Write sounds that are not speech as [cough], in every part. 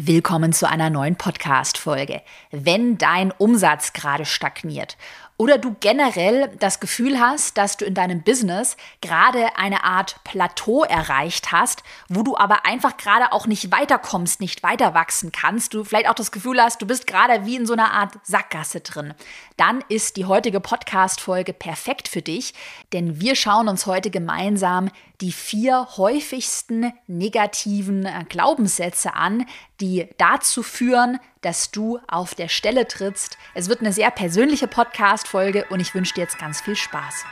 Willkommen zu einer neuen Podcast-Folge. Wenn dein Umsatz gerade stagniert oder du generell das Gefühl hast, dass du in deinem Business gerade eine Art Plateau erreicht hast, wo du aber einfach gerade auch nicht weiterkommst, nicht weiter wachsen kannst, du vielleicht auch das Gefühl hast, du bist gerade wie in so einer Art Sackgasse drin, dann ist die heutige Podcast-Folge perfekt für dich, denn wir schauen uns heute gemeinsam die vier häufigsten negativen äh, Glaubenssätze an, die dazu führen, dass du auf der Stelle trittst. Es wird eine sehr persönliche Podcast-Folge und ich wünsche dir jetzt ganz viel Spaß.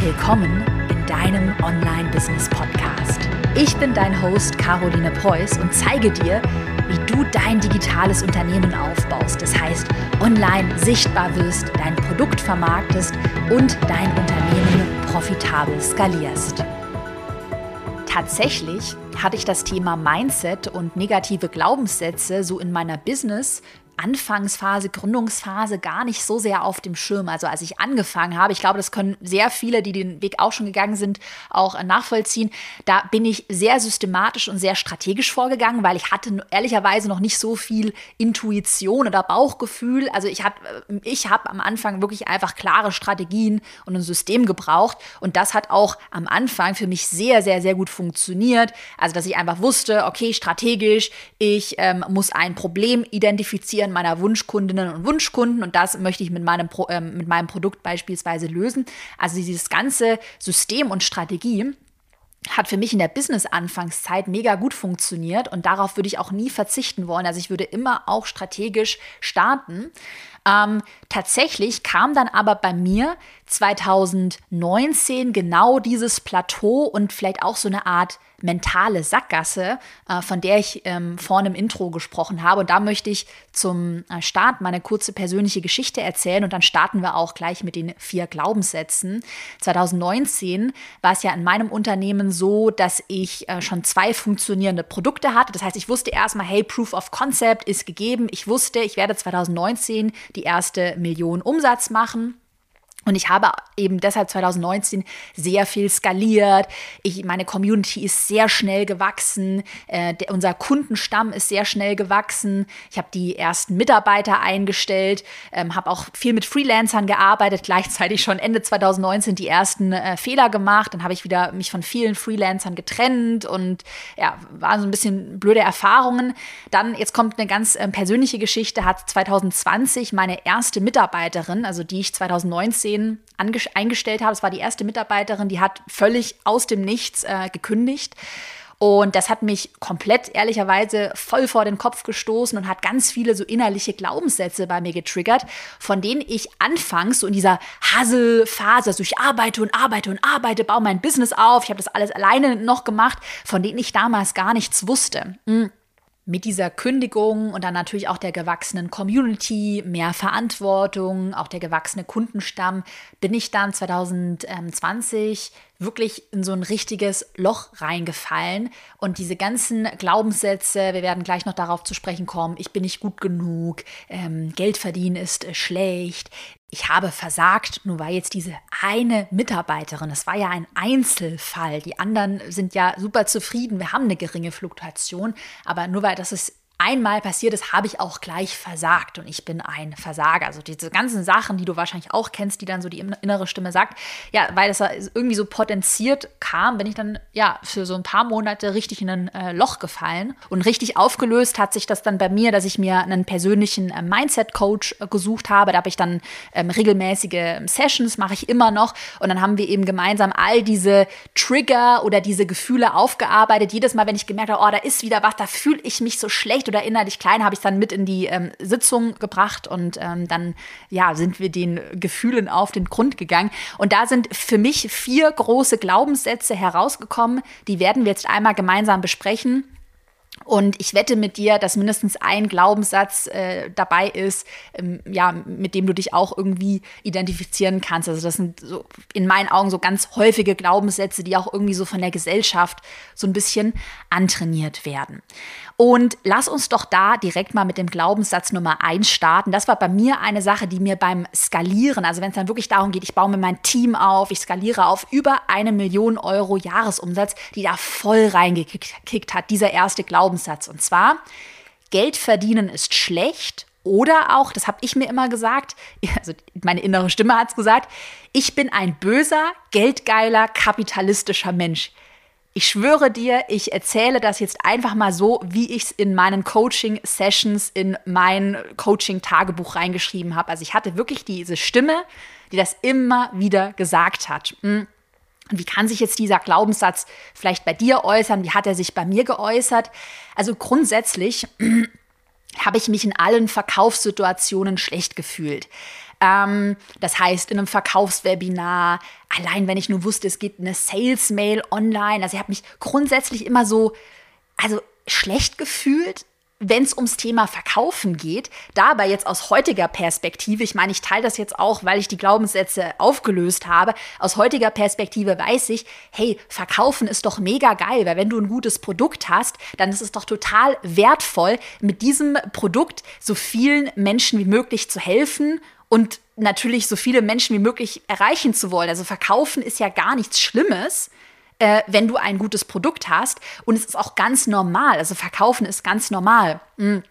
Willkommen in deinem Online-Business-Podcast. Ich bin dein Host Caroline Preuß und zeige dir, wie du dein digitales Unternehmen aufbaust. Das heißt, online sichtbar wirst, dein Produkt vermarktest und dein Unternehmen profitabel skalierst. Tatsächlich hatte ich das Thema Mindset und negative Glaubenssätze so in meiner Business Anfangsphase, Gründungsphase gar nicht so sehr auf dem Schirm. Also als ich angefangen habe, ich glaube, das können sehr viele, die den Weg auch schon gegangen sind, auch nachvollziehen. Da bin ich sehr systematisch und sehr strategisch vorgegangen, weil ich hatte ehrlicherweise noch nicht so viel Intuition oder Bauchgefühl. Also ich habe ich hab am Anfang wirklich einfach klare Strategien und ein System gebraucht. Und das hat auch am Anfang für mich sehr, sehr, sehr gut funktioniert. Also dass ich einfach wusste, okay, strategisch, ich ähm, muss ein Problem identifizieren Identifizieren meiner Wunschkundinnen und Wunschkunden und das möchte ich mit meinem, Pro, äh, mit meinem Produkt beispielsweise lösen. Also dieses ganze System und Strategie hat für mich in der Business-Anfangszeit mega gut funktioniert und darauf würde ich auch nie verzichten wollen. Also ich würde immer auch strategisch starten. Ähm, tatsächlich kam dann aber bei mir 2019 genau dieses Plateau und vielleicht auch so eine Art mentale Sackgasse, äh, von der ich ähm, vorne im Intro gesprochen habe. Und da möchte ich zum äh, Start meine kurze persönliche Geschichte erzählen und dann starten wir auch gleich mit den vier Glaubenssätzen. 2019 war es ja in meinem Unternehmen so, dass ich äh, schon zwei funktionierende Produkte hatte. Das heißt, ich wusste erstmal, hey, Proof of Concept ist gegeben. Ich wusste, ich werde 2019 die erste Million Umsatz machen. Und ich habe eben deshalb 2019 sehr viel skaliert. Ich, meine Community ist sehr schnell gewachsen. Äh, der, unser Kundenstamm ist sehr schnell gewachsen. Ich habe die ersten Mitarbeiter eingestellt, ähm, habe auch viel mit Freelancern gearbeitet, gleichzeitig schon Ende 2019 die ersten äh, Fehler gemacht. Dann habe ich wieder mich von vielen Freelancern getrennt und ja, waren so ein bisschen blöde Erfahrungen. Dann, jetzt kommt eine ganz äh, persönliche Geschichte, hat 2020 meine erste Mitarbeiterin, also die ich 2019 Kollegin eingestellt habe. Es war die erste Mitarbeiterin, die hat völlig aus dem Nichts äh, gekündigt. Und das hat mich komplett, ehrlicherweise, voll vor den Kopf gestoßen und hat ganz viele so innerliche Glaubenssätze bei mir getriggert, von denen ich anfangs so in dieser Hustle-Phase, also ich arbeite und arbeite und arbeite, baue mein Business auf, ich habe das alles alleine noch gemacht, von denen ich damals gar nichts wusste. Hm mit dieser Kündigung und dann natürlich auch der gewachsenen Community, mehr Verantwortung, auch der gewachsene Kundenstamm, bin ich dann 2020 wirklich in so ein richtiges Loch reingefallen. Und diese ganzen Glaubenssätze, wir werden gleich noch darauf zu sprechen kommen, ich bin nicht gut genug, ähm, Geld verdienen ist äh, schlecht, ich habe versagt, nur weil jetzt diese eine Mitarbeiterin, das war ja ein Einzelfall, die anderen sind ja super zufrieden, wir haben eine geringe Fluktuation, aber nur weil das ist einmal passiert ist, habe ich auch gleich versagt und ich bin ein Versager. Also diese ganzen Sachen, die du wahrscheinlich auch kennst, die dann so die innere Stimme sagt, ja, weil das irgendwie so potenziert kam, bin ich dann ja für so ein paar Monate richtig in ein äh, Loch gefallen und richtig aufgelöst hat sich das dann bei mir, dass ich mir einen persönlichen äh, Mindset-Coach äh, gesucht habe. Da habe ich dann ähm, regelmäßige ähm, Sessions, mache ich immer noch und dann haben wir eben gemeinsam all diese Trigger oder diese Gefühle aufgearbeitet. Jedes Mal, wenn ich gemerkt habe, oh, da ist wieder was, da fühle ich mich so schlecht oder innerlich klein, habe ich dann mit in die ähm, Sitzung gebracht und ähm, dann ja sind wir den Gefühlen auf den Grund gegangen. Und da sind für mich vier große Glaubenssätze herausgekommen. Die werden wir jetzt einmal gemeinsam besprechen. Und ich wette mit dir, dass mindestens ein Glaubenssatz äh, dabei ist, ähm, ja, mit dem du dich auch irgendwie identifizieren kannst. Also das sind so in meinen Augen so ganz häufige Glaubenssätze, die auch irgendwie so von der Gesellschaft so ein bisschen antrainiert werden. Und lass uns doch da direkt mal mit dem Glaubenssatz Nummer eins starten. Das war bei mir eine Sache, die mir beim Skalieren, also wenn es dann wirklich darum geht, ich baue mir mein Team auf, ich skaliere auf über eine Million Euro Jahresumsatz, die da voll reingekickt hat, dieser erste Glaubenssatz. Und zwar, Geld verdienen ist schlecht oder auch, das habe ich mir immer gesagt, [laughs] also meine innere Stimme hat es gesagt, ich bin ein böser, geldgeiler, kapitalistischer Mensch. Ich schwöre dir, ich erzähle das jetzt einfach mal so, wie ich es in meinen Coaching-Sessions, in mein Coaching-Tagebuch reingeschrieben habe. Also ich hatte wirklich diese Stimme, die das immer wieder gesagt hat. Hm. Und wie kann sich jetzt dieser Glaubenssatz vielleicht bei dir äußern? Wie hat er sich bei mir geäußert? Also grundsätzlich [clears throat] habe ich mich in allen Verkaufssituationen schlecht gefühlt. Ähm, das heißt, in einem Verkaufswebinar, allein wenn ich nur wusste, es gibt eine Sales-Mail online. Also ich habe mich grundsätzlich immer so, also schlecht gefühlt, wenn es ums Thema Verkaufen geht, dabei jetzt aus heutiger Perspektive, ich meine, ich teile das jetzt auch, weil ich die Glaubenssätze aufgelöst habe, aus heutiger Perspektive weiß ich, hey, Verkaufen ist doch mega geil, weil wenn du ein gutes Produkt hast, dann ist es doch total wertvoll, mit diesem Produkt so vielen Menschen wie möglich zu helfen und natürlich so viele Menschen wie möglich erreichen zu wollen. Also Verkaufen ist ja gar nichts Schlimmes äh, wenn du ein gutes Produkt hast. Und es ist auch ganz normal. Also verkaufen ist ganz normal. Hm.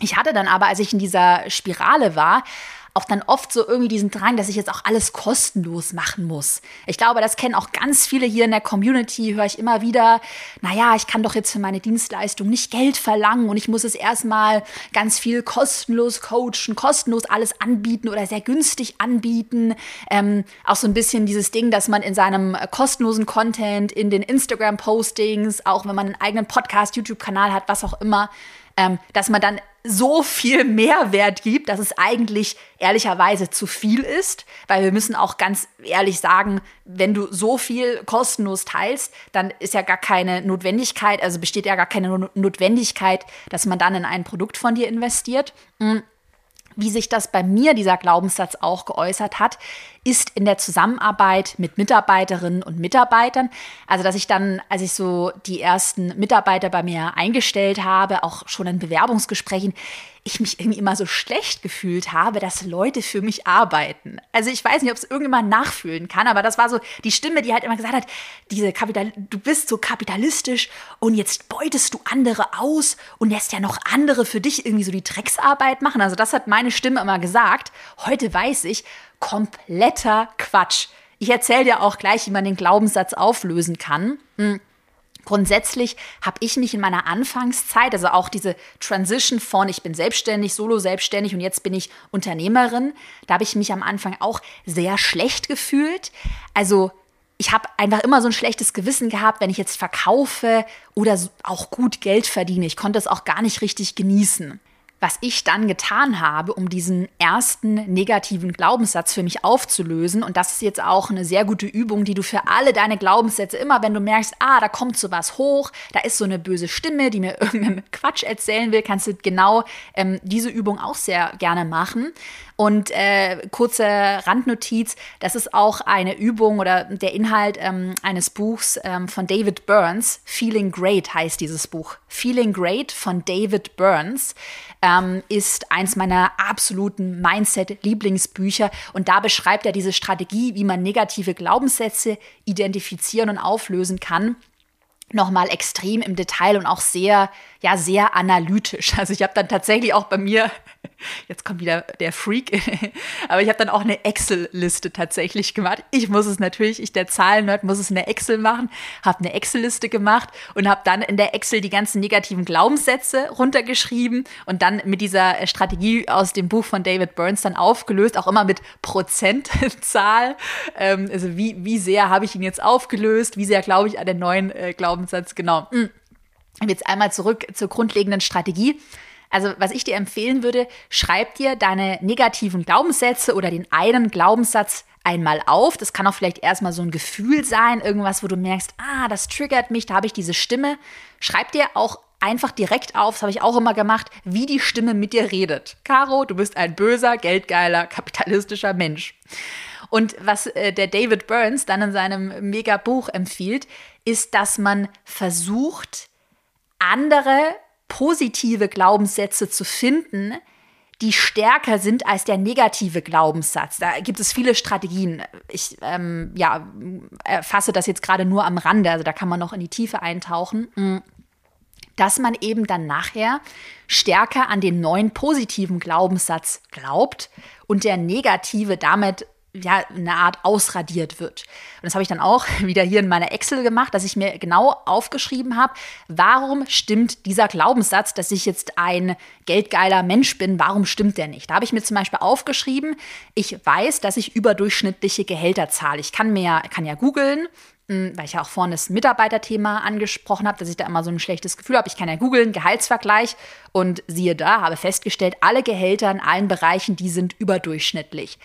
Ich hatte dann aber, als ich in dieser Spirale war, auch dann oft so irgendwie diesen Drang, dass ich jetzt auch alles kostenlos machen muss. Ich glaube, das kennen auch ganz viele hier in der Community, höre ich immer wieder, naja, ich kann doch jetzt für meine Dienstleistung nicht Geld verlangen und ich muss es erstmal ganz viel kostenlos coachen, kostenlos alles anbieten oder sehr günstig anbieten. Ähm, auch so ein bisschen dieses Ding, dass man in seinem kostenlosen Content, in den Instagram-Postings, auch wenn man einen eigenen Podcast, YouTube-Kanal hat, was auch immer, ähm, dass man dann so viel Mehrwert gibt, dass es eigentlich ehrlicherweise zu viel ist, weil wir müssen auch ganz ehrlich sagen, wenn du so viel kostenlos teilst, dann ist ja gar keine Notwendigkeit, also besteht ja gar keine Notwendigkeit, dass man dann in ein Produkt von dir investiert. Wie sich das bei mir, dieser Glaubenssatz auch geäußert hat, ist in der Zusammenarbeit mit Mitarbeiterinnen und Mitarbeitern. Also, dass ich dann, als ich so die ersten Mitarbeiter bei mir eingestellt habe, auch schon in Bewerbungsgesprächen, ich mich irgendwie immer so schlecht gefühlt habe, dass Leute für mich arbeiten. Also ich weiß nicht, ob es irgendjemand nachfühlen kann, aber das war so die Stimme, die halt immer gesagt hat, diese Kapital du bist so kapitalistisch und jetzt beutest du andere aus und lässt ja noch andere für dich irgendwie so die Drecksarbeit machen. Also das hat meine Stimme immer gesagt. Heute weiß ich, kompletter Quatsch. Ich erzähle dir auch gleich, wie man den Glaubenssatz auflösen kann. Hm. Grundsätzlich habe ich mich in meiner Anfangszeit, also auch diese Transition von ich bin selbstständig, solo selbstständig und jetzt bin ich Unternehmerin, da habe ich mich am Anfang auch sehr schlecht gefühlt. Also ich habe einfach immer so ein schlechtes Gewissen gehabt, wenn ich jetzt verkaufe oder auch gut Geld verdiene. Ich konnte es auch gar nicht richtig genießen was ich dann getan habe, um diesen ersten negativen Glaubenssatz für mich aufzulösen. Und das ist jetzt auch eine sehr gute Übung, die du für alle deine Glaubenssätze immer, wenn du merkst, ah, da kommt so was hoch, da ist so eine böse Stimme, die mir [laughs] irgendeinen Quatsch erzählen will, kannst du genau ähm, diese Übung auch sehr gerne machen. Und äh, kurze Randnotiz, das ist auch eine Übung oder der Inhalt ähm, eines Buchs ähm, von David Burns. Feeling Great heißt dieses Buch. Feeling Great von David Burns ähm, ist eins meiner absoluten Mindset-Lieblingsbücher. Und da beschreibt er diese Strategie, wie man negative Glaubenssätze identifizieren und auflösen kann nochmal extrem im Detail und auch sehr, ja, sehr analytisch. [laughs] Also ich habe dann tatsächlich auch bei mir [laughs] Jetzt kommt wieder der Freak. [laughs] Aber ich habe dann auch eine Excel-Liste tatsächlich gemacht. Ich muss es natürlich, ich der Zahlennerd muss es in der Excel machen, habe eine Excel-Liste gemacht und habe dann in der Excel die ganzen negativen Glaubenssätze runtergeschrieben und dann mit dieser Strategie aus dem Buch von David Burns dann aufgelöst, auch immer mit Prozentzahl. Ähm, also wie, wie sehr habe ich ihn jetzt aufgelöst, wie sehr glaube ich an den neuen äh, Glaubenssatz, genau. Und hm. jetzt einmal zurück zur grundlegenden Strategie. Also was ich dir empfehlen würde, schreib dir deine negativen Glaubenssätze oder den einen Glaubenssatz einmal auf. Das kann auch vielleicht erstmal so ein Gefühl sein, irgendwas, wo du merkst, ah, das triggert mich, da habe ich diese Stimme. Schreib dir auch einfach direkt auf, das habe ich auch immer gemacht, wie die Stimme mit dir redet. Caro, du bist ein böser, geldgeiler, kapitalistischer Mensch. Und was äh, der David Burns dann in seinem Mega-Buch empfiehlt, ist, dass man versucht, andere positive Glaubenssätze zu finden, die stärker sind als der negative Glaubenssatz. Da gibt es viele Strategien. Ich ähm, ja, erfasse das jetzt gerade nur am Rande, also da kann man noch in die Tiefe eintauchen. Mm. dass man eben dann nachher stärker an den neuen positiven Glaubenssatz glaubt und der negative damit ja, eine Art ausradiert wird. Und das habe ich dann auch [laughs] wieder hier in meiner Excel gemacht, dass ich mir genau aufgeschrieben habe, warum stimmt dieser Glaubenssatz, dass ich jetzt ein geldgeiler Mensch bin, warum stimmt der nicht? Da habe ich mir zum Beispiel aufgeschrieben, ich weiß, dass ich überdurchschnittliche Gehälter zahle. Ich kann mir, kann ja googeln, hm, weil ich ja auch vorhin das Mitarbeiterthema angesprochen habe, dass ich da immer so ein schlechtes Gefühl habe. Ich kann ja googeln, Gehaltsvergleich und siehe da, habe festgestellt, alle Gehälter in allen Bereichen, die sind überdurchschnittlich.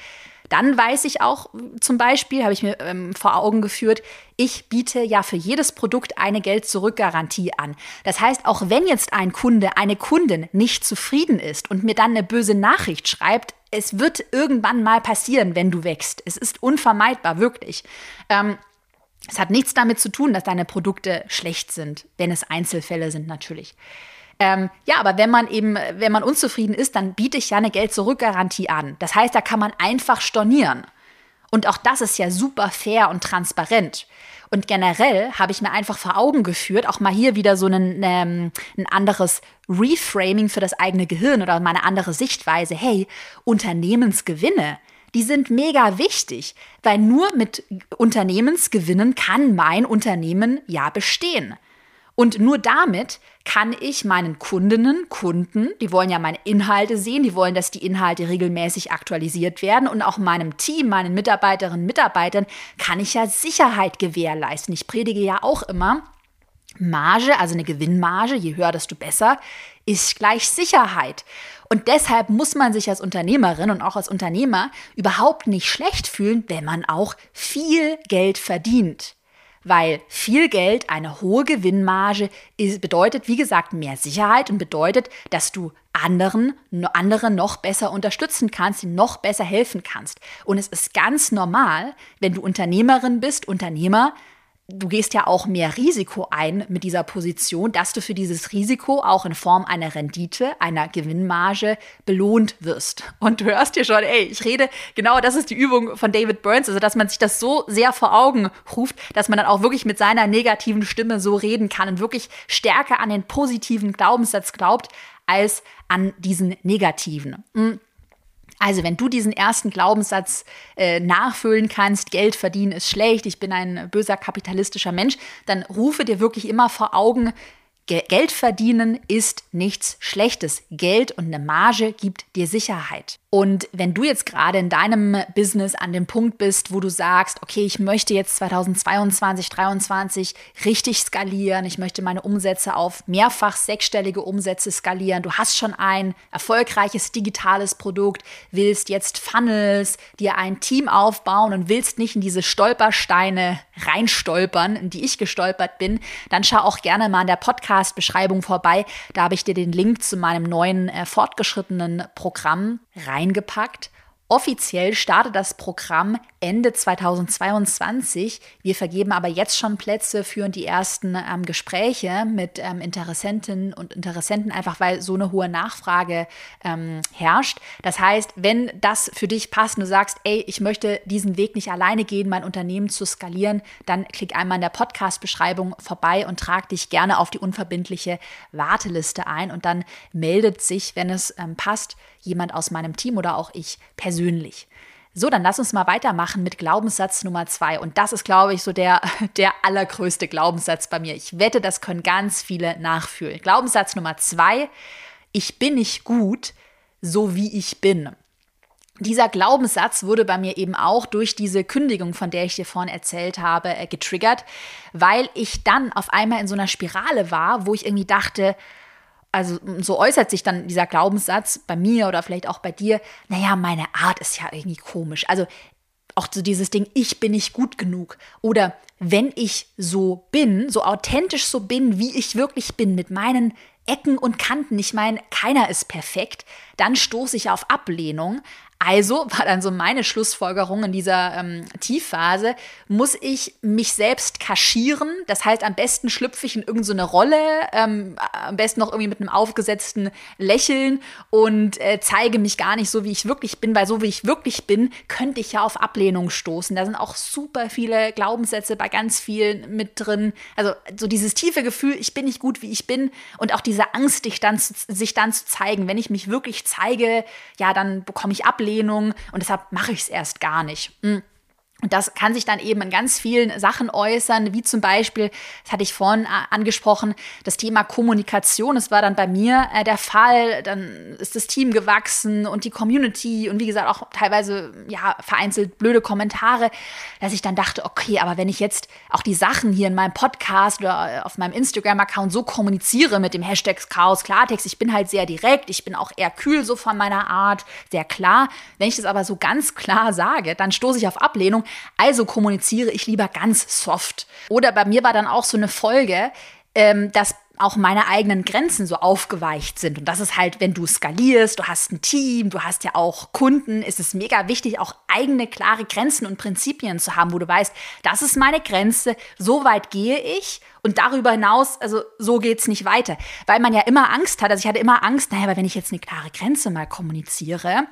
Dann weiß ich auch zum Beispiel, habe ich mir ähm, vor Augen geführt, ich biete ja für jedes Produkt eine Geld-Zurück-Garantie an. Das heißt, auch wenn jetzt ein Kunde, eine Kundin nicht zufrieden ist und mir dann eine böse Nachricht schreibt, es wird irgendwann mal passieren, wenn du wächst. Es ist unvermeidbar, wirklich. Ähm, es hat nichts damit zu tun, dass deine Produkte schlecht sind, wenn es Einzelfälle sind natürlich. Ähm, ja, aber wenn man eben, wenn man unzufrieden ist, dann biete ich ja eine Geld-Zurück-Garantie an. Das heißt, da kann man einfach stornieren. Und auch das ist ja super fair und transparent. Und generell habe ich mir einfach vor Augen geführt, auch mal hier wieder so ein, ähm, ein anderes Reframing für das eigene Gehirn oder meine andere Sichtweise. Hey, Unternehmensgewinne, die sind mega wichtig, weil nur mit Unternehmensgewinnen kann mein Unternehmen ja bestehen. Und nur damit kann ich meinen Kundinnen, Kunden, die wollen ja meine Inhalte sehen, die wollen, dass die Inhalte regelmäßig aktualisiert werden und auch meinem Team, meinen Mitarbeiterinnen, Mitarbeitern kann ich ja Sicherheit gewährleisten. Ich predige ja auch immer, Marge, also eine Gewinnmarge, je höher, desto besser, ist gleich Sicherheit. Und deshalb muss man sich als Unternehmerin und auch als Unternehmer überhaupt nicht schlecht fühlen, wenn man auch viel Geld verdient weil viel Geld, eine hohe Gewinnmarge bedeutet, wie gesagt, mehr Sicherheit und bedeutet, dass du anderen, andere noch besser unterstützen kannst, ihnen noch besser helfen kannst. Und es ist ganz normal, wenn du Unternehmerin bist, Unternehmer, du gehst ja auch mehr Risiko ein mit dieser Position, dass du für dieses Risiko auch in Form einer Rendite, einer Gewinnmarge belohnt wirst. Und du hörst dir schon, ey, ich rede, genau das ist die Übung von David Burns, also dass man sich das so sehr vor Augen ruft, dass man dann auch wirklich mit seiner negativen Stimme so reden kann und wirklich stärker an den positiven Glaubenssatz glaubt, als an diesen negativen. Hm. Also, wenn du diesen ersten Glaubenssatz äh, nachfüllen kannst, Geld verdienen ist schlecht, ich bin ein böser kapitalistischer Mensch, dann rufe dir wirklich immer vor Augen, Geld verdienen ist nichts Schlechtes. Geld und eine Marge gibt dir Sicherheit. Und wenn du jetzt gerade in deinem Business an dem Punkt bist, wo du sagst, okay, ich möchte jetzt 2022, 2023 richtig skalieren, ich möchte meine Umsätze auf mehrfach sechsstellige Umsätze skalieren, du hast schon ein erfolgreiches digitales Produkt, willst jetzt Funnels, dir ein Team aufbauen und willst nicht in diese Stolpersteine reinstolpern, in die ich gestolpert bin, dann schau auch gerne mal in der Podcast-Beschreibung vorbei. Da habe ich dir den Link zu meinem neuen äh, fortgeschrittenen Programm reingepackt. Offiziell startet das Programm Ende 2022. Wir vergeben aber jetzt schon Plätze für die ersten ähm, Gespräche mit ähm, Interessentinnen und Interessenten, einfach weil so eine hohe Nachfrage ähm, herrscht. Das heißt, wenn das für dich passt und du sagst, ey, ich möchte diesen Weg nicht alleine gehen, mein Unternehmen zu skalieren, dann klick einmal in der Podcast-Beschreibung vorbei und trag dich gerne auf die unverbindliche Warteliste ein und dann meldet sich, wenn es ähm, passt, jemand aus meinem Team oder auch ich persönlich. So, dann lass uns mal weitermachen mit Glaubenssatz Nummer zwei. Und das ist, glaube ich, so der, [laughs] der allergrößte Glaubenssatz bei mir. Ich wette, das können ganz viele nachfühlen. Glaubenssatz Nummer zwei, ich bin nicht gut, so wie ich bin. Dieser Glaubenssatz wurde bei mir eben auch durch diese Kündigung, von der ich dir vorhin erzählt habe, äh, getriggert, weil ich dann auf einmal in so einer Spirale war, wo ich irgendwie dachte, also so äußert sich dann dieser Glaubenssatz bei mir oder vielleicht auch bei dir, naja, meine Art ist ja irgendwie komisch. Also auch so dieses Ding, ich bin nicht gut genug. Oder wenn ich so bin, so authentisch so bin, wie ich wirklich bin, mit meinen Ecken und Kanten, ich meine, keiner ist perfekt, dann stoße ich auf Ablehnung. Also war dann so meine Schlussfolgerung in dieser ähm, Tiefphase, muss ich mich selbst kaschieren. Das heißt, am besten schlüpfe ich in irgendeine so Rolle, ähm, am besten noch irgendwie mit einem aufgesetzten Lächeln und äh, zeige mich gar nicht so, wie ich wirklich bin, weil so wie ich wirklich bin, könnte ich ja auf Ablehnung stoßen. Da sind auch super viele Glaubenssätze bei ganz vielen mit drin. Also so dieses tiefe Gefühl, ich bin nicht gut, wie ich bin und auch diese Angst, dich dann, sich dann zu zeigen. Wenn ich mich wirklich zeige, ja, dann bekomme ich Ablehnung Ablehnung und deshalb mache ich es erst gar nicht. Hm. Und das kann sich dann eben in ganz vielen Sachen äußern, wie zum Beispiel, das hatte ich vorhin äh, angesprochen, das Thema Kommunikation. Das war dann bei mir äh, der Fall. Dann ist das Team gewachsen und die Community und wie gesagt auch teilweise ja vereinzelt blöde Kommentare, dass ich dann dachte, okay, aber wenn ich jetzt auch die Sachen hier in meinem Podcast oder auf meinem Instagram-Account so kommuniziere mit dem Hashtag Chaos Klartext, ich bin halt sehr direkt, ich bin auch eher kühl so von meiner Art, sehr klar. Wenn ich das aber so ganz klar sage, dann stoße ich auf Ablehnung also kommuniziere ich lieber ganz soft. Oder bei mir war dann auch so eine Folge, ähm, dass auch meine eigenen Grenzen so aufgeweicht sind. Und das ist halt, wenn du skalierst, du hast ein Team, du hast ja auch Kunden, ist es mega wichtig, auch eigene klare Grenzen und Prinzipien zu haben, wo du weißt, das ist meine Grenze, so weit gehe ich und darüber hinaus, also so geht es nicht weiter. Weil man ja immer Angst hat, also ich hatte immer Angst, naja, aber wenn ich jetzt eine klare Grenze mal kommuniziere,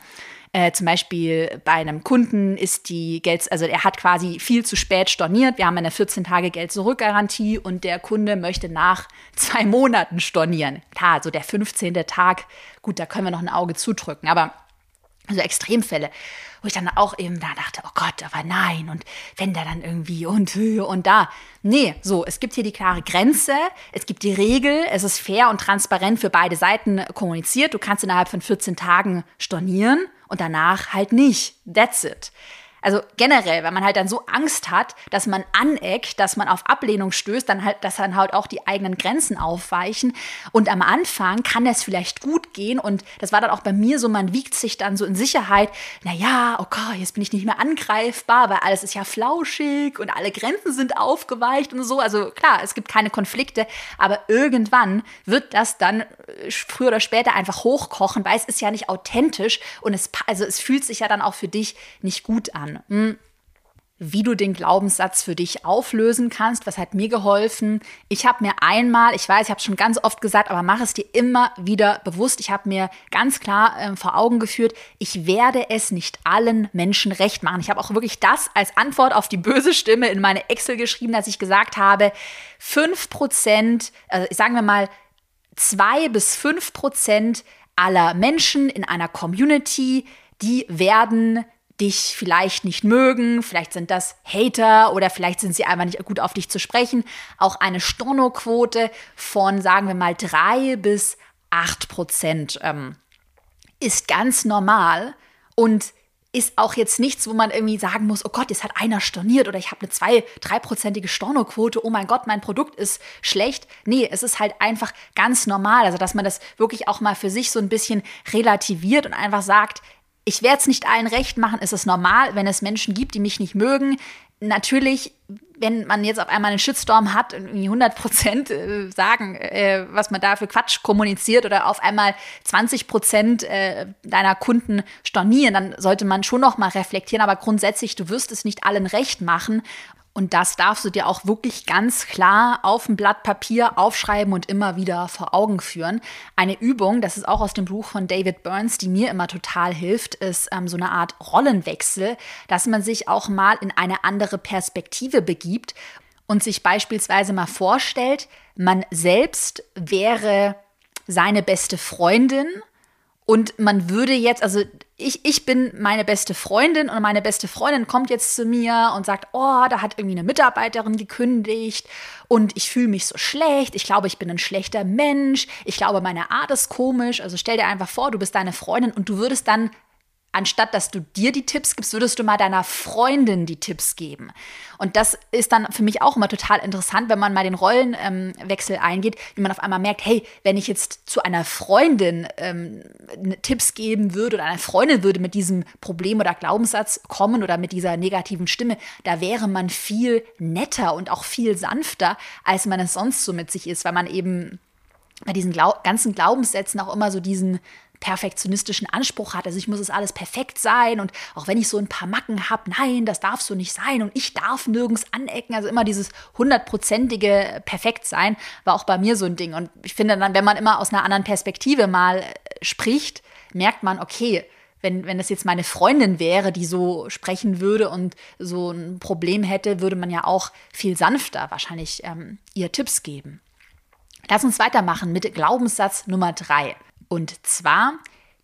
äh, zum Beispiel bei einem Kunden ist die Geld, also er hat quasi viel zu spät storniert. Wir haben eine 14 Tage Geld zurück-Garantie und der Kunde möchte nach zwei Monaten stornieren. Klar, so der 15. Tag, gut, da können wir noch ein Auge zudrücken, aber also Extremfälle, wo ich dann auch eben da dachte, oh Gott, aber nein, und wenn da dann irgendwie und und da. Nee, so, es gibt hier die klare Grenze, es gibt die Regel, es ist fair und transparent für beide Seiten kommuniziert. Du kannst innerhalb von 14 Tagen stornieren und danach halt nicht. That's it. Also generell, wenn man halt dann so Angst hat, dass man aneckt, dass man auf Ablehnung stößt, dann halt, dass dann halt auch die eigenen Grenzen aufweichen. Und am Anfang kann das vielleicht gut gehen. Und das war dann auch bei mir so, man wiegt sich dann so in Sicherheit. Naja, oh Gott, jetzt bin ich nicht mehr angreifbar, weil alles ist ja flauschig und alle Grenzen sind aufgeweicht und so. Also klar, es gibt keine Konflikte, aber irgendwann wird das dann äh, früher oder später einfach hochkochen, weil es ist ja nicht authentisch und es, also es fühlt sich ja dann auch für dich nicht gut an. Hm. Wie du den Glaubenssatz für dich auflösen kannst, was hat mir geholfen? Ich habe mir einmal, ich weiß, ich habe es schon ganz oft gesagt, aber mach es dir immer wieder bewusst. Ich habe mir ganz klar äh, vor Augen geführt, ich werde es nicht allen Menschen recht machen. Ich habe auch wirklich das als Antwort auf die böse Stimme in meine Excel geschrieben, dass ich gesagt habe, 5 Prozent, also sagen wir mal, zwei bis fünf Prozent aller Menschen in einer Community, die werden dich vielleicht nicht mögen, vielleicht sind das Hater oder vielleicht sind sie einfach nicht gut auf dich zu sprechen. Auch eine Stornoquote von, sagen wir mal, drei bis acht Prozent ähm, ist ganz normal und ist auch jetzt nichts, wo man irgendwie sagen muss, oh Gott, jetzt hat einer storniert oder ich habe eine zwei, dreiprozentige Stornoquote, oh mein Gott, mein Produkt ist schlecht. Nee, es ist halt einfach ganz normal. Also, dass man das wirklich auch mal für sich so ein bisschen relativiert und einfach sagt, ich werde es nicht allen recht machen, ist es normal, wenn es Menschen gibt, die mich nicht mögen. Natürlich, wenn man jetzt auf einmal einen Shitstorm hat und irgendwie 100 Prozent äh, sagen, äh, was man da für Quatsch kommuniziert oder auf einmal 20 Prozent äh, deiner Kunden stornieren, dann sollte man schon noch mal reflektieren. Aber grundsätzlich, du wirst es nicht allen recht machen. Und das darfst du dir auch wirklich ganz klar auf ein Blatt Papier aufschreiben und immer wieder vor Augen führen. Eine Übung, das ist auch aus dem Buch von David Burns, die mir immer total hilft, ist ähm, so eine Art Rollenwechsel, dass man sich auch mal in eine andere Perspektive begibt und sich beispielsweise mal vorstellt, man selbst wäre seine beste Freundin und man würde jetzt, also ich, ich bin meine beste Freundin und meine beste Freundin kommt jetzt zu mir und sagt, oh, da hat irgendwie eine Mitarbeiterin gekündigt und ich fühle mich so schlecht. Ich glaube, ich bin ein schlechter Mensch. Ich glaube, meine Art ist komisch. Also stell dir einfach vor, du bist deine Freundin und du würdest dann anstatt dass du dir die Tipps gibst, würdest du mal deiner Freundin die Tipps geben. Und das ist dann für mich auch immer total interessant, wenn man mal den Rollenwechsel ähm, eingeht, wie man auf einmal merkt, hey, wenn ich jetzt zu einer Freundin ähm, Tipps geben würde oder einer Freundin würde mit diesem Problem oder Glaubenssatz kommen oder mit dieser negativen Stimme, da wäre man viel netter und auch viel sanfter, als man es sonst so mit sich ist, weil man eben bei diesen Glau ganzen Glaubenssätzen auch immer so diesen perfektionistischen Anspruch hat. Also ich muss es alles perfekt sein und auch wenn ich so ein paar Macken habe, nein, das darf so nicht sein und ich darf nirgends anecken. Also immer dieses hundertprozentige Perfektsein war auch bei mir so ein Ding. Und ich finde dann, wenn man immer aus einer anderen Perspektive mal äh, spricht, merkt man, okay, wenn, wenn das jetzt meine Freundin wäre, die so sprechen würde und so ein Problem hätte, würde man ja auch viel sanfter wahrscheinlich ähm, ihr Tipps geben. Lass uns weitermachen mit Glaubenssatz Nummer drei. Und zwar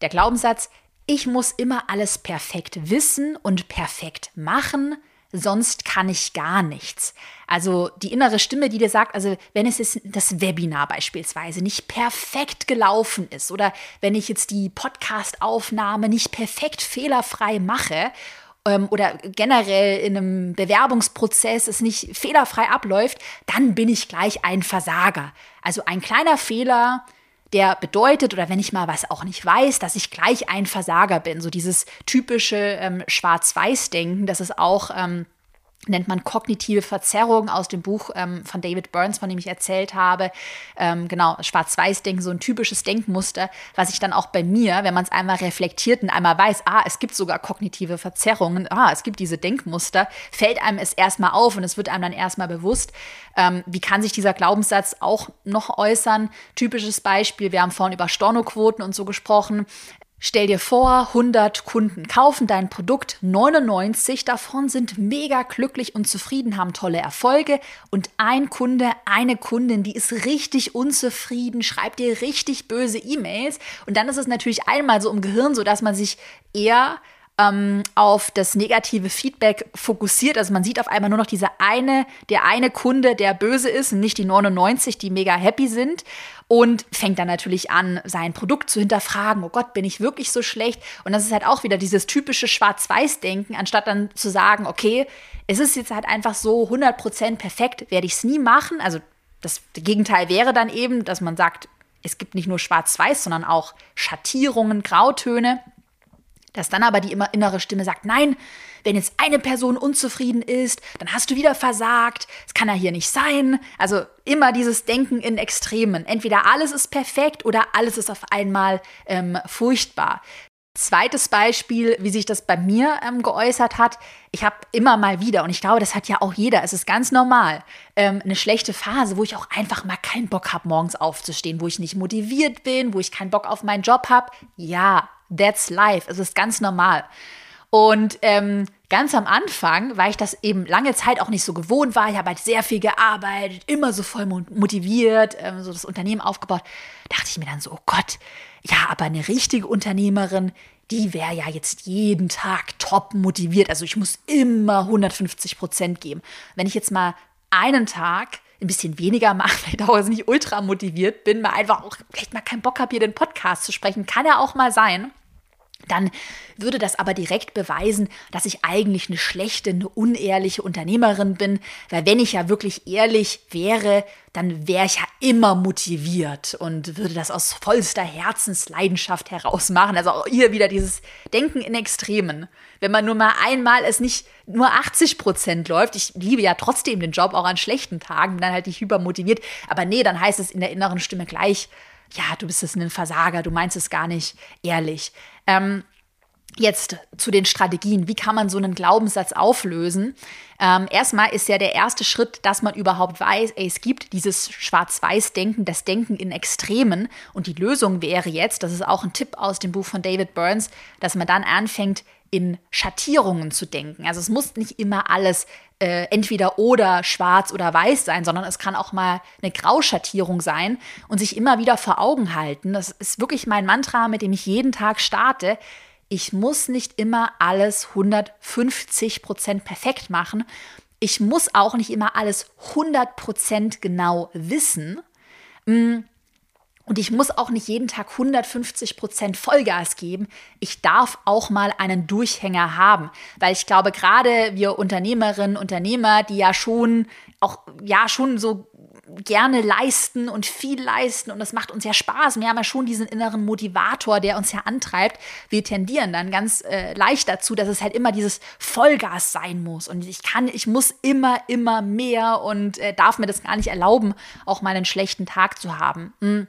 der Glaubenssatz, ich muss immer alles perfekt wissen und perfekt machen, sonst kann ich gar nichts. Also die innere Stimme, die dir sagt, also wenn es jetzt das Webinar beispielsweise nicht perfekt gelaufen ist oder wenn ich jetzt die Podcast-Aufnahme nicht perfekt fehlerfrei mache ähm, oder generell in einem Bewerbungsprozess es nicht fehlerfrei abläuft, dann bin ich gleich ein Versager. Also ein kleiner Fehler, der bedeutet, oder wenn ich mal was auch nicht weiß, dass ich gleich ein Versager bin. So dieses typische ähm, Schwarz-Weiß-Denken, das ist auch ähm, nennt man kognitive Verzerrung aus dem Buch ähm, von David Burns, von dem ich erzählt habe. Ähm, genau, Schwarz-Weiß-Denken, so ein typisches Denkmuster, was ich dann auch bei mir, wenn man es einmal reflektiert und einmal weiß, ah, es gibt sogar kognitive Verzerrungen, ah, es gibt diese Denkmuster, fällt einem es erstmal auf und es wird einem dann erstmal bewusst, ähm, wie kann sich dieser Glaubenssatz auch noch äußern. Typisches Beispiel, wir haben vorhin über Stornoquoten und so gesprochen. Stell dir vor, 100 Kunden kaufen dein Produkt, 99 davon sind mega glücklich und zufrieden, haben tolle Erfolge. Und ein Kunde, eine Kundin, die ist richtig unzufrieden, schreibt dir richtig böse E-Mails. Und dann ist es natürlich einmal so im Gehirn so, dass man sich eher ähm, auf das negative Feedback fokussiert. Also man sieht auf einmal nur noch diese eine, der eine Kunde, der böse ist und nicht die 99, die mega happy sind. Und fängt dann natürlich an, sein Produkt zu hinterfragen. Oh Gott, bin ich wirklich so schlecht? Und das ist halt auch wieder dieses typische Schwarz-Weiß-Denken, anstatt dann zu sagen, okay, es ist jetzt halt einfach so 100% perfekt, werde ich es nie machen. Also das Gegenteil wäre dann eben, dass man sagt, es gibt nicht nur Schwarz-Weiß, sondern auch Schattierungen, Grautöne. Dass dann aber die innere Stimme sagt, nein, wenn jetzt eine Person unzufrieden ist, dann hast du wieder versagt, es kann ja hier nicht sein. Also immer dieses Denken in Extremen. Entweder alles ist perfekt oder alles ist auf einmal ähm, furchtbar. Zweites Beispiel, wie sich das bei mir ähm, geäußert hat. Ich habe immer mal wieder, und ich glaube, das hat ja auch jeder, es ist ganz normal, ähm, eine schlechte Phase, wo ich auch einfach mal keinen Bock habe, morgens aufzustehen, wo ich nicht motiviert bin, wo ich keinen Bock auf meinen Job habe. Ja, That's life. Es ist ganz normal. Und ähm, ganz am Anfang, weil ich das eben lange Zeit auch nicht so gewohnt war, ich habe halt sehr viel gearbeitet, immer so voll motiviert, ähm, so das Unternehmen aufgebaut, dachte ich mir dann so, oh Gott, ja, aber eine richtige Unternehmerin, die wäre ja jetzt jeden Tag top motiviert. Also ich muss immer 150 Prozent geben. Wenn ich jetzt mal einen Tag ein bisschen weniger mache, [laughs] vielleicht auch nicht ultra motiviert bin, mal einfach auch vielleicht mal keinen Bock habe, hier den Podcast zu sprechen, kann ja auch mal sein dann würde das aber direkt beweisen, dass ich eigentlich eine schlechte, eine unehrliche Unternehmerin bin, weil wenn ich ja wirklich ehrlich wäre, dann wäre ich ja immer motiviert und würde das aus vollster Herzensleidenschaft heraus machen. Also auch hier wieder dieses Denken in Extremen. Wenn man nur mal einmal es nicht nur 80 Prozent läuft, ich liebe ja trotzdem den Job auch an schlechten Tagen, bin dann halt nicht hypermotiviert, aber nee, dann heißt es in der inneren Stimme gleich, ja, du bist es ein Versager, du meinst es gar nicht ehrlich. Ähm, Jetzt zu den Strategien. Wie kann man so einen Glaubenssatz auflösen? Ähm, erstmal ist ja der erste Schritt, dass man überhaupt weiß, ey, es gibt dieses Schwarz-Weiß-Denken, das Denken in Extremen. Und die Lösung wäre jetzt, das ist auch ein Tipp aus dem Buch von David Burns, dass man dann anfängt, in Schattierungen zu denken. Also es muss nicht immer alles äh, entweder oder schwarz oder weiß sein, sondern es kann auch mal eine Grauschattierung sein und sich immer wieder vor Augen halten. Das ist wirklich mein Mantra, mit dem ich jeden Tag starte. Ich muss nicht immer alles 150 Prozent perfekt machen. Ich muss auch nicht immer alles 100 Prozent genau wissen. Mm, und ich muss auch nicht jeden Tag 150 Prozent Vollgas geben. Ich darf auch mal einen Durchhänger haben. Weil ich glaube, gerade wir Unternehmerinnen, Unternehmer, die ja schon auch, ja, schon so gerne leisten und viel leisten und das macht uns ja Spaß. Wir haben ja schon diesen inneren Motivator, der uns ja antreibt. Wir tendieren dann ganz äh, leicht dazu, dass es halt immer dieses Vollgas sein muss und ich kann, ich muss immer, immer mehr und äh, darf mir das gar nicht erlauben, auch mal einen schlechten Tag zu haben. Mhm.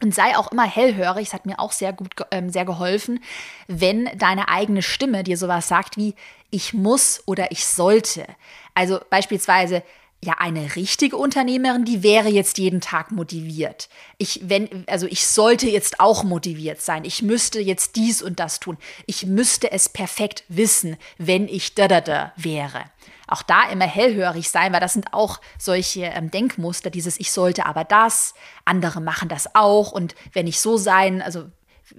Und sei auch immer hellhörig, es hat mir auch sehr gut ähm, sehr geholfen, wenn deine eigene Stimme dir sowas sagt wie ich muss oder ich sollte. Also beispielsweise, ja, eine richtige Unternehmerin, die wäre jetzt jeden Tag motiviert. Ich, wenn, also ich sollte jetzt auch motiviert sein. Ich müsste jetzt dies und das tun. Ich müsste es perfekt wissen, wenn ich da da da wäre. Auch da immer hellhörig sein, weil das sind auch solche ähm, Denkmuster, dieses Ich sollte aber das, andere machen das auch und wenn ich so sein, also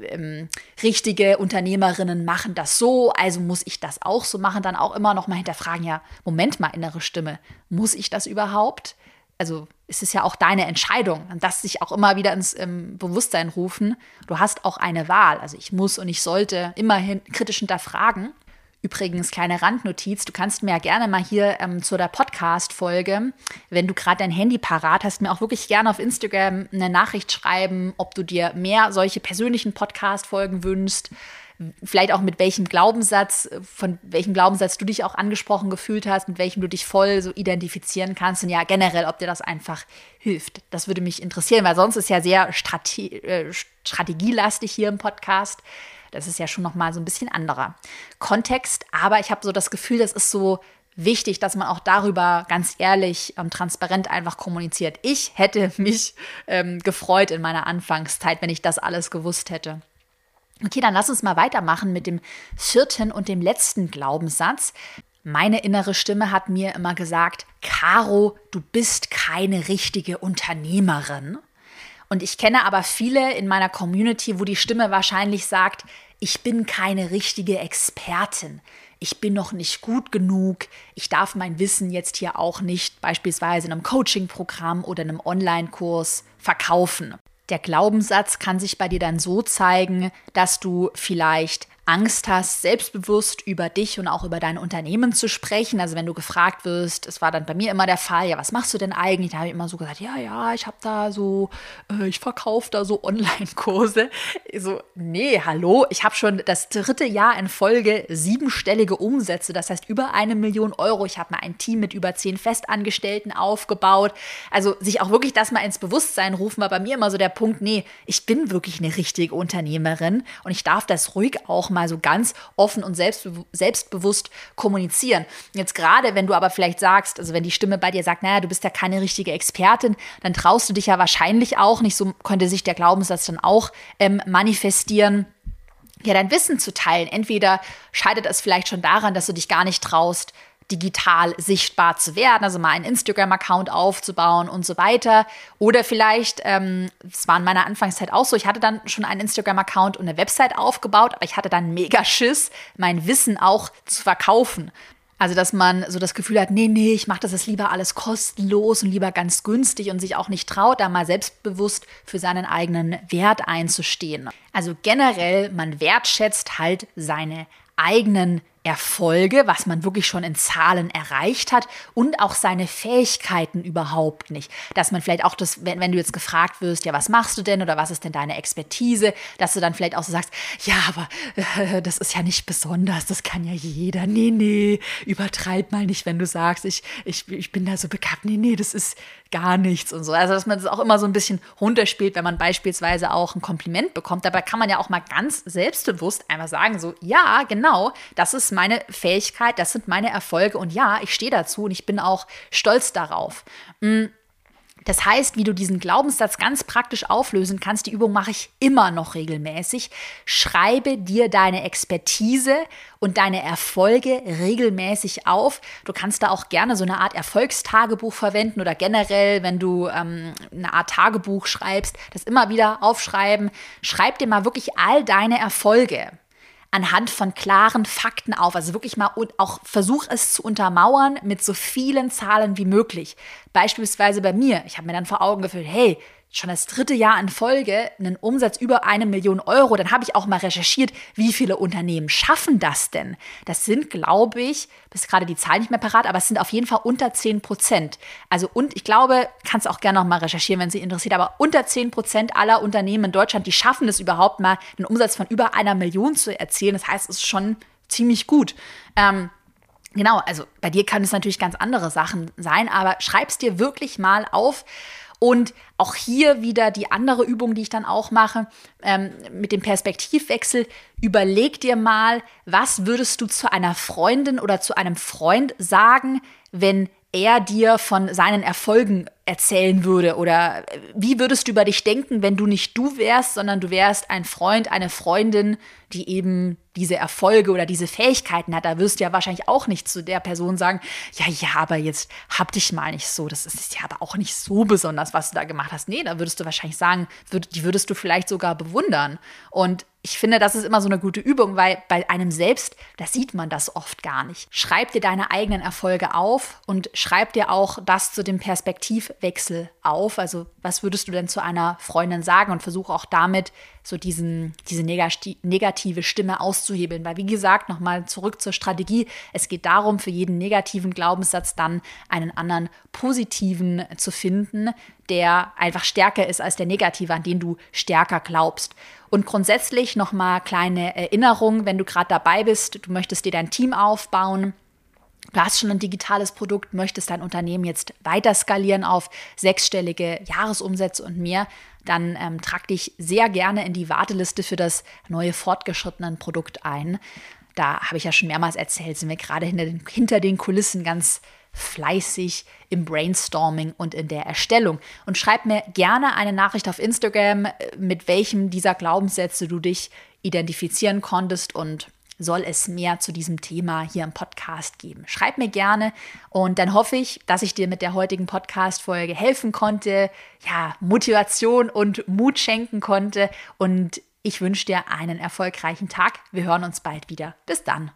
ähm, richtige Unternehmerinnen machen das so, also muss ich das auch so machen, dann auch immer noch mal hinterfragen, ja, Moment mal, innere Stimme, muss ich das überhaupt? Also es ist ja auch deine Entscheidung und das sich auch immer wieder ins ähm, Bewusstsein rufen. Du hast auch eine Wahl. Also ich muss und ich sollte immerhin kritisch hinterfragen. Übrigens, kleine Randnotiz, du kannst mir ja gerne mal hier ähm, zu der Podcast-Folge, wenn du gerade dein Handy parat hast, mir auch wirklich gerne auf Instagram eine Nachricht schreiben, ob du dir mehr solche persönlichen Podcast-Folgen wünschst. Vielleicht auch mit welchem Glaubenssatz, von welchem Glaubenssatz du dich auch angesprochen gefühlt hast, mit welchem du dich voll so identifizieren kannst und ja generell, ob dir das einfach hilft. Das würde mich interessieren, weil sonst ist ja sehr Strate äh, strategielastig hier im Podcast. Das ist ja schon noch mal so ein bisschen anderer Kontext, aber ich habe so das Gefühl, das ist so wichtig, dass man auch darüber ganz ehrlich und transparent einfach kommuniziert. Ich hätte [laughs] mich ähm, gefreut in meiner Anfangszeit, wenn ich das alles gewusst hätte. Okay, dann lass uns mal weitermachen mit dem vierten und dem letzten Glaubenssatz. Meine innere Stimme hat mir immer gesagt, Caro, du bist keine richtige Unternehmerin. Und ich kenne aber viele in meiner Community, wo die Stimme wahrscheinlich sagt, ich bin keine richtige Expertin. Ich bin noch nicht gut genug. Ich darf mein Wissen jetzt hier auch nicht beispielsweise in einem Coaching-Programm oder einem Online-Kurs verkaufen. Der Glaubenssatz kann sich bei dir dann so zeigen, dass du vielleicht Angst hast, selbstbewusst über dich und auch über dein Unternehmen zu sprechen. Also wenn du gefragt wirst, es war dann bei mir immer der Fall, ja, was machst du denn eigentlich? Da habe ich immer so gesagt, ja, ja, ich habe da so, äh, ich verkaufe da so [laughs] Online-Kurse. So, nee, hallo, ich habe schon das dritte Jahr in Folge siebenstellige Umsätze, das heißt über eine Million Euro. Ich habe mal ein Team mit über zehn Festangestellten aufgebaut. Also sich auch wirklich das mal ins Bewusstsein rufen, war bei mir immer so der Punkt, nee, ich bin wirklich eine richtige Unternehmerin und ich darf das ruhig auch mal mal so ganz offen und selbstbe selbstbewusst kommunizieren. Jetzt gerade, wenn du aber vielleicht sagst, also wenn die Stimme bei dir sagt, naja, du bist ja keine richtige Expertin, dann traust du dich ja wahrscheinlich auch nicht, so könnte sich der Glaubenssatz dann auch ähm, manifestieren ja, dein Wissen zu teilen. Entweder scheitert es vielleicht schon daran, dass du dich gar nicht traust, digital sichtbar zu werden, also mal einen Instagram-Account aufzubauen und so weiter. Oder vielleicht, ähm, es war in meiner Anfangszeit auch so, ich hatte dann schon einen Instagram-Account und eine Website aufgebaut, aber ich hatte dann mega Schiss, mein Wissen auch zu verkaufen. Also, dass man so das Gefühl hat, nee, nee, ich mache das jetzt lieber alles kostenlos und lieber ganz günstig und sich auch nicht traut, da mal selbstbewusst für seinen eigenen Wert einzustehen. Also generell, man wertschätzt halt seine eigenen Erfolge, was man wirklich schon in Zahlen erreicht hat und auch seine Fähigkeiten überhaupt nicht. Dass man vielleicht auch das, wenn, wenn, du jetzt gefragt wirst, ja, was machst du denn oder was ist denn deine Expertise, dass du dann vielleicht auch so sagst, ja, aber äh, das ist ja nicht besonders, das kann ja jeder. Nee, nee, übertreib mal nicht, wenn du sagst, ich, ich, ich bin da so bekannt. Nee, nee, das ist gar nichts und so. Also, dass man das auch immer so ein bisschen runterspielt, wenn man beispielsweise auch ein Kompliment bekommt. Dabei kann man ja auch mal ganz selbstbewusst einfach sagen, so, ja, genau, das ist meine Fähigkeit, das sind meine Erfolge und ja, ich stehe dazu und ich bin auch stolz darauf. Das heißt, wie du diesen Glaubenssatz ganz praktisch auflösen kannst, die Übung mache ich immer noch regelmäßig. Schreibe dir deine Expertise und deine Erfolge regelmäßig auf. Du kannst da auch gerne so eine Art Erfolgstagebuch verwenden oder generell, wenn du ähm, eine Art Tagebuch schreibst, das immer wieder aufschreiben. Schreib dir mal wirklich all deine Erfolge anhand von klaren Fakten auf. Also wirklich mal und auch versuch es zu untermauern mit so vielen Zahlen wie möglich. Beispielsweise bei mir. Ich habe mir dann vor Augen gefühlt, hey, schon das dritte Jahr in Folge einen Umsatz über eine Million Euro. Dann habe ich auch mal recherchiert, wie viele Unternehmen schaffen das denn? Das sind, glaube ich, bis gerade die Zahl nicht mehr parat, aber es sind auf jeden Fall unter 10 Prozent. Also und ich glaube, kannst auch gerne noch mal recherchieren, wenn Sie interessiert, aber unter 10 Prozent aller Unternehmen in Deutschland, die schaffen es überhaupt mal, einen Umsatz von über einer Million zu erzielen. Das heißt, es ist schon ziemlich gut. Ähm, Genau, also bei dir kann es natürlich ganz andere Sachen sein, aber schreib's dir wirklich mal auf Und auch hier wieder die andere Übung, die ich dann auch mache, ähm, mit dem Perspektivwechsel. Überleg dir mal, was würdest du zu einer Freundin oder zu einem Freund sagen, wenn er dir von seinen Erfolgen erzählen würde? Oder wie würdest du über dich denken, wenn du nicht du wärst, sondern du wärst ein Freund, eine Freundin, die eben diese Erfolge oder diese Fähigkeiten hat? Da wirst du ja wahrscheinlich auch nicht zu der Person sagen, ja, ja, aber jetzt hab dich mal nicht so. Das ist ja aber auch nicht so besonders, was du da gemacht hast. Nee, da würdest du wahrscheinlich sagen, die würdest du vielleicht sogar bewundern. Und ich finde, das ist immer so eine gute Übung, weil bei einem selbst, da sieht man das oft gar nicht. Schreib dir deine eigenen Erfolge auf und schreib dir auch das zu dem Perspektivwechsel auf. Also, was würdest du denn zu einer Freundin sagen und versuche auch damit so diesen, diese negative Stimme auszuhebeln. Weil, wie gesagt, nochmal zurück zur Strategie. Es geht darum, für jeden negativen Glaubenssatz dann einen anderen positiven zu finden, der einfach stärker ist als der negative, an den du stärker glaubst. Und grundsätzlich nochmal kleine Erinnerung, wenn du gerade dabei bist, du möchtest dir dein Team aufbauen, Du hast schon ein digitales Produkt, möchtest dein Unternehmen jetzt weiter skalieren auf sechsstellige Jahresumsätze und mehr, dann ähm, trag dich sehr gerne in die Warteliste für das neue fortgeschrittenen Produkt ein. Da habe ich ja schon mehrmals erzählt, sind wir gerade hinter den, hinter den Kulissen ganz fleißig im Brainstorming und in der Erstellung. Und schreib mir gerne eine Nachricht auf Instagram, äh, mit welchem dieser Glaubenssätze du dich identifizieren konntest und soll es mehr zu diesem Thema hier im Podcast geben. Schreib mir gerne und dann hoffe ich, dass ich dir mit der heutigen Podcast-Folge helfen konnte, ja, Motivation und Mut schenken konnte und ich wünsche dir einen erfolgreichen Tag. Wir hören uns bald wieder. Bis dann.